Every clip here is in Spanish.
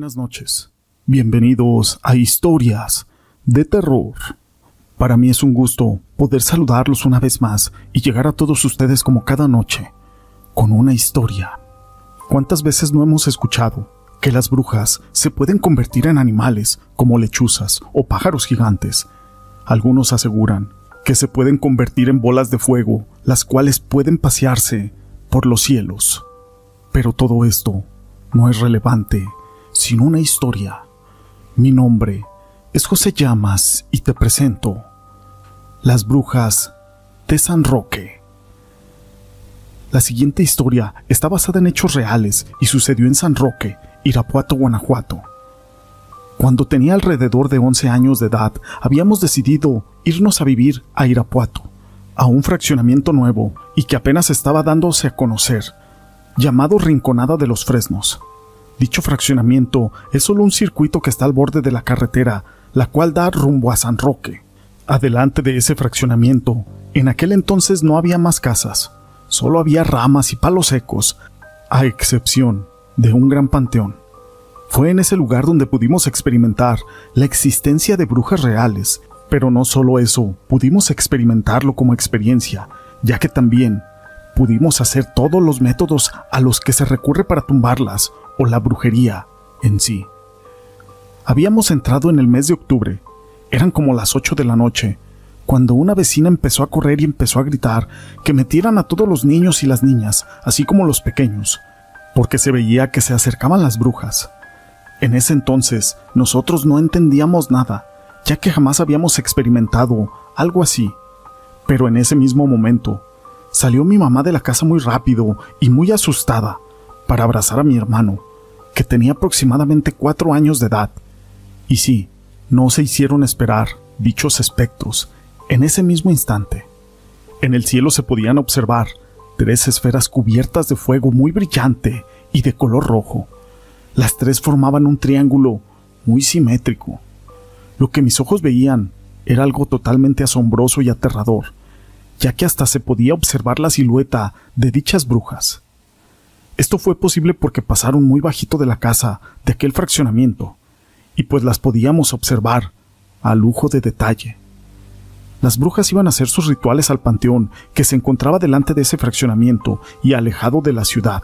buenas noches. Bienvenidos a Historias de Terror. Para mí es un gusto poder saludarlos una vez más y llegar a todos ustedes como cada noche, con una historia. ¿Cuántas veces no hemos escuchado que las brujas se pueden convertir en animales como lechuzas o pájaros gigantes? Algunos aseguran que se pueden convertir en bolas de fuego, las cuales pueden pasearse por los cielos. Pero todo esto no es relevante sin una historia. Mi nombre es José Llamas y te presento Las Brujas de San Roque. La siguiente historia está basada en hechos reales y sucedió en San Roque, Irapuato, Guanajuato. Cuando tenía alrededor de 11 años de edad, habíamos decidido irnos a vivir a Irapuato, a un fraccionamiento nuevo y que apenas estaba dándose a conocer, llamado Rinconada de los Fresnos. Dicho fraccionamiento es solo un circuito que está al borde de la carretera, la cual da rumbo a San Roque. Adelante de ese fraccionamiento, en aquel entonces no había más casas, solo había ramas y palos secos, a excepción de un gran panteón. Fue en ese lugar donde pudimos experimentar la existencia de brujas reales, pero no solo eso, pudimos experimentarlo como experiencia, ya que también pudimos hacer todos los métodos a los que se recurre para tumbarlas o la brujería en sí. Habíamos entrado en el mes de octubre, eran como las ocho de la noche, cuando una vecina empezó a correr y empezó a gritar que metieran a todos los niños y las niñas, así como los pequeños, porque se veía que se acercaban las brujas. En ese entonces nosotros no entendíamos nada, ya que jamás habíamos experimentado algo así. Pero en ese mismo momento salió mi mamá de la casa muy rápido y muy asustada para abrazar a mi hermano, que tenía aproximadamente cuatro años de edad. Y sí, no se hicieron esperar dichos espectros en ese mismo instante. En el cielo se podían observar tres esferas cubiertas de fuego muy brillante y de color rojo. Las tres formaban un triángulo muy simétrico. Lo que mis ojos veían era algo totalmente asombroso y aterrador, ya que hasta se podía observar la silueta de dichas brujas. Esto fue posible porque pasaron muy bajito de la casa de aquel fraccionamiento, y pues las podíamos observar a lujo de detalle. Las brujas iban a hacer sus rituales al panteón que se encontraba delante de ese fraccionamiento y alejado de la ciudad,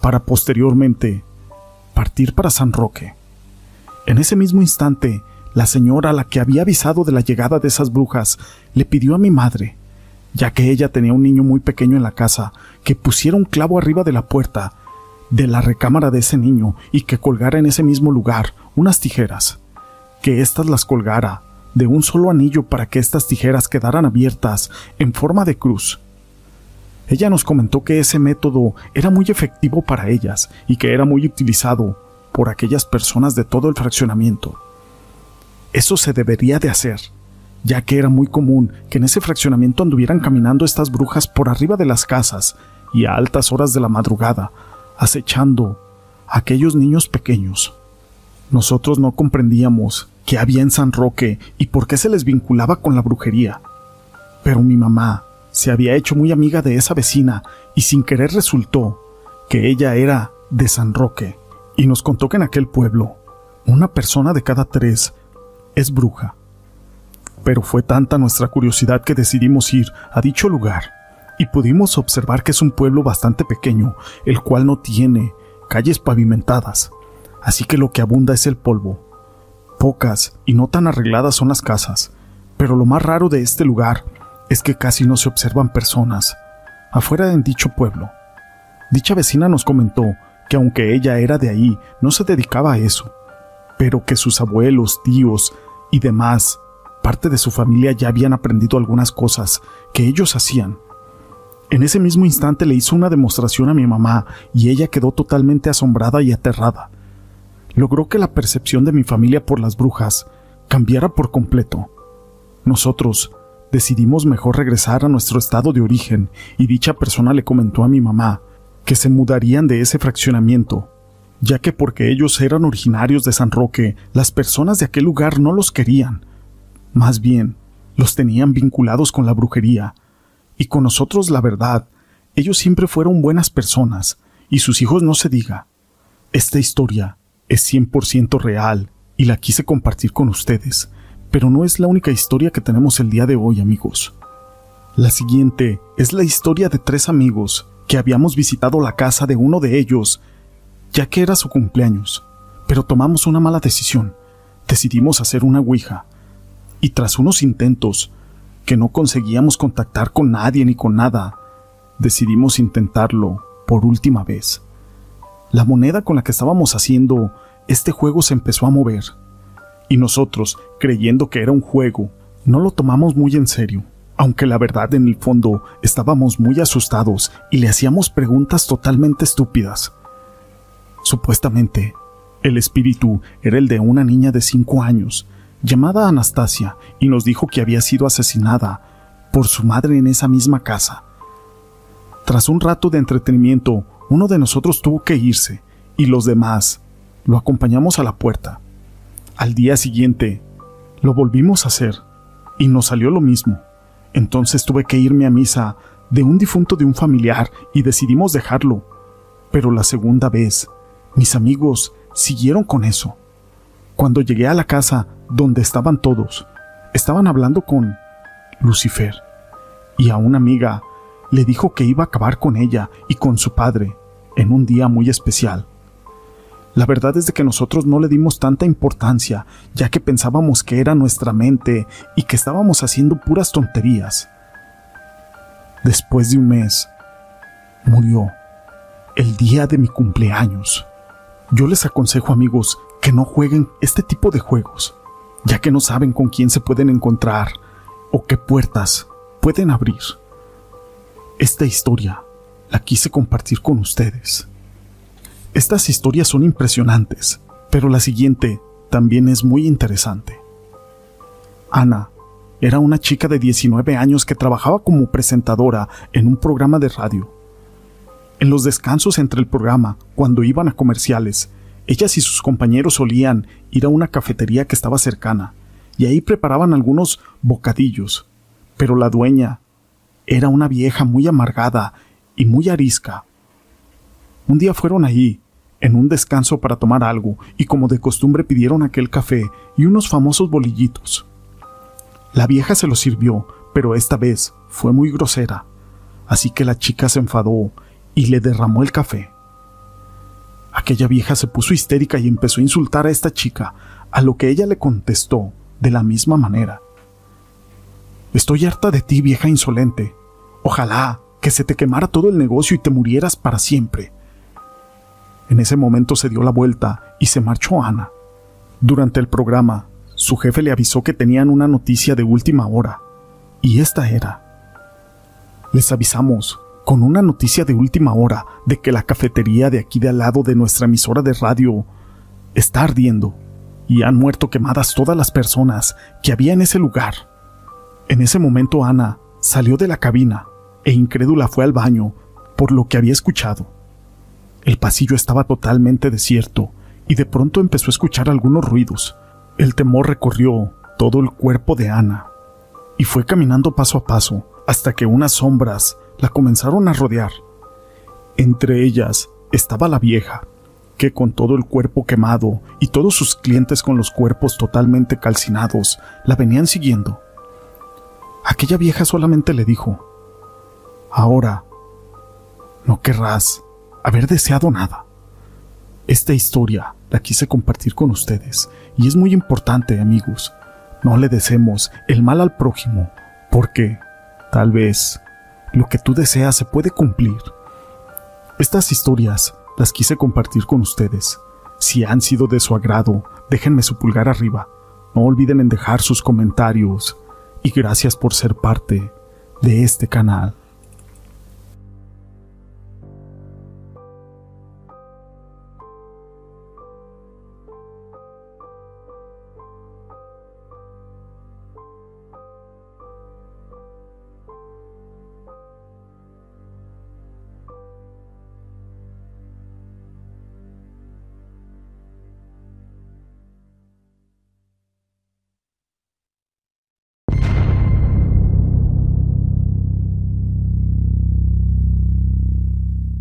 para posteriormente partir para San Roque. En ese mismo instante, la señora a la que había avisado de la llegada de esas brujas le pidió a mi madre ya que ella tenía un niño muy pequeño en la casa, que pusiera un clavo arriba de la puerta de la recámara de ese niño y que colgara en ese mismo lugar unas tijeras, que éstas las colgara de un solo anillo para que estas tijeras quedaran abiertas en forma de cruz. Ella nos comentó que ese método era muy efectivo para ellas y que era muy utilizado por aquellas personas de todo el fraccionamiento. Eso se debería de hacer, ya que era muy común que en ese fraccionamiento anduvieran caminando estas brujas por arriba de las casas y a altas horas de la madrugada, acechando a aquellos niños pequeños. Nosotros no comprendíamos qué había en San Roque y por qué se les vinculaba con la brujería. Pero mi mamá se había hecho muy amiga de esa vecina y sin querer resultó que ella era de San Roque y nos contó que en aquel pueblo una persona de cada tres es bruja pero fue tanta nuestra curiosidad que decidimos ir a dicho lugar y pudimos observar que es un pueblo bastante pequeño, el cual no tiene calles pavimentadas, así que lo que abunda es el polvo. Pocas y no tan arregladas son las casas, pero lo más raro de este lugar es que casi no se observan personas afuera de dicho pueblo. Dicha vecina nos comentó que aunque ella era de ahí, no se dedicaba a eso, pero que sus abuelos, tíos y demás parte de su familia ya habían aprendido algunas cosas que ellos hacían. En ese mismo instante le hizo una demostración a mi mamá y ella quedó totalmente asombrada y aterrada. Logró que la percepción de mi familia por las brujas cambiara por completo. Nosotros decidimos mejor regresar a nuestro estado de origen y dicha persona le comentó a mi mamá que se mudarían de ese fraccionamiento, ya que porque ellos eran originarios de San Roque, las personas de aquel lugar no los querían, más bien, los tenían vinculados con la brujería. Y con nosotros, la verdad, ellos siempre fueron buenas personas, y sus hijos no se diga. Esta historia es 100% real y la quise compartir con ustedes, pero no es la única historia que tenemos el día de hoy, amigos. La siguiente es la historia de tres amigos que habíamos visitado la casa de uno de ellos, ya que era su cumpleaños, pero tomamos una mala decisión. Decidimos hacer una Ouija, y tras unos intentos, que no conseguíamos contactar con nadie ni con nada, decidimos intentarlo por última vez. La moneda con la que estábamos haciendo este juego se empezó a mover, y nosotros, creyendo que era un juego, no lo tomamos muy en serio aunque la verdad en el fondo estábamos muy asustados y le hacíamos preguntas totalmente estúpidas. Supuestamente, el espíritu era el de una niña de cinco años, llamada Anastasia, y nos dijo que había sido asesinada por su madre en esa misma casa. Tras un rato de entretenimiento, uno de nosotros tuvo que irse, y los demás lo acompañamos a la puerta. Al día siguiente, lo volvimos a hacer, y nos salió lo mismo. Entonces tuve que irme a misa de un difunto de un familiar y decidimos dejarlo. Pero la segunda vez, mis amigos siguieron con eso. Cuando llegué a la casa donde estaban todos, estaban hablando con Lucifer y a una amiga le dijo que iba a acabar con ella y con su padre en un día muy especial. La verdad es de que nosotros no le dimos tanta importancia, ya que pensábamos que era nuestra mente y que estábamos haciendo puras tonterías. Después de un mes, murió el día de mi cumpleaños. Yo les aconsejo amigos que no jueguen este tipo de juegos, ya que no saben con quién se pueden encontrar o qué puertas pueden abrir. Esta historia la quise compartir con ustedes. Estas historias son impresionantes, pero la siguiente también es muy interesante. Ana era una chica de 19 años que trabajaba como presentadora en un programa de radio. En los descansos entre el programa, cuando iban a comerciales, ellas y sus compañeros solían ir a una cafetería que estaba cercana, y ahí preparaban algunos bocadillos, pero la dueña era una vieja muy amargada y muy arisca, un día fueron allí, en un descanso para tomar algo, y como de costumbre pidieron aquel café y unos famosos bolillitos. La vieja se los sirvió, pero esta vez fue muy grosera, así que la chica se enfadó y le derramó el café. Aquella vieja se puso histérica y empezó a insultar a esta chica, a lo que ella le contestó de la misma manera. Estoy harta de ti, vieja insolente. Ojalá que se te quemara todo el negocio y te murieras para siempre. En ese momento se dio la vuelta y se marchó Ana. Durante el programa, su jefe le avisó que tenían una noticia de última hora, y esta era. Les avisamos, con una noticia de última hora, de que la cafetería de aquí de al lado de nuestra emisora de radio está ardiendo, y han muerto quemadas todas las personas que había en ese lugar. En ese momento Ana salió de la cabina e incrédula fue al baño por lo que había escuchado. El pasillo estaba totalmente desierto y de pronto empezó a escuchar algunos ruidos. El temor recorrió todo el cuerpo de Ana y fue caminando paso a paso hasta que unas sombras la comenzaron a rodear. Entre ellas estaba la vieja, que con todo el cuerpo quemado y todos sus clientes con los cuerpos totalmente calcinados la venían siguiendo. Aquella vieja solamente le dijo, Ahora, no querrás haber deseado nada. Esta historia la quise compartir con ustedes y es muy importante, amigos. No le deseemos el mal al prójimo, porque tal vez lo que tú deseas se puede cumplir. Estas historias las quise compartir con ustedes. Si han sido de su agrado, déjenme su pulgar arriba. No olviden en dejar sus comentarios y gracias por ser parte de este canal.